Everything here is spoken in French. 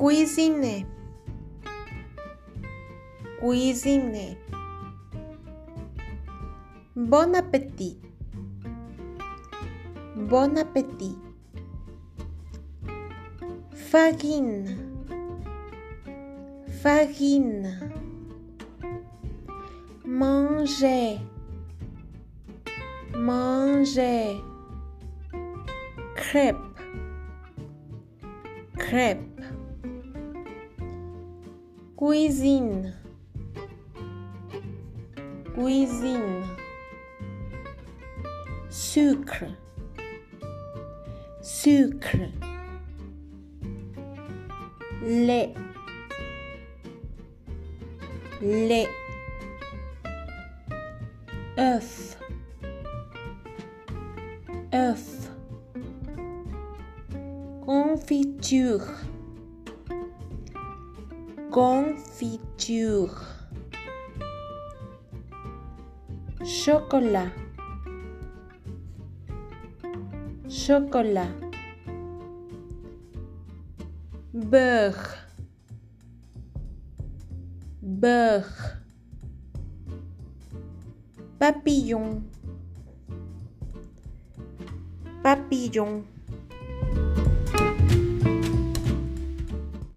cuisiner, cuisiner. Bon appétit, bon appétit. Farine, farine. Manger, manger. Crêpe, crêpe. Cuisine, cuisine. Sucre, sucre. Lait, lait. œuf, œuf. Confiture, confiture. Chocolat, chocolat. Beurre, beurre. Papillon, papillon.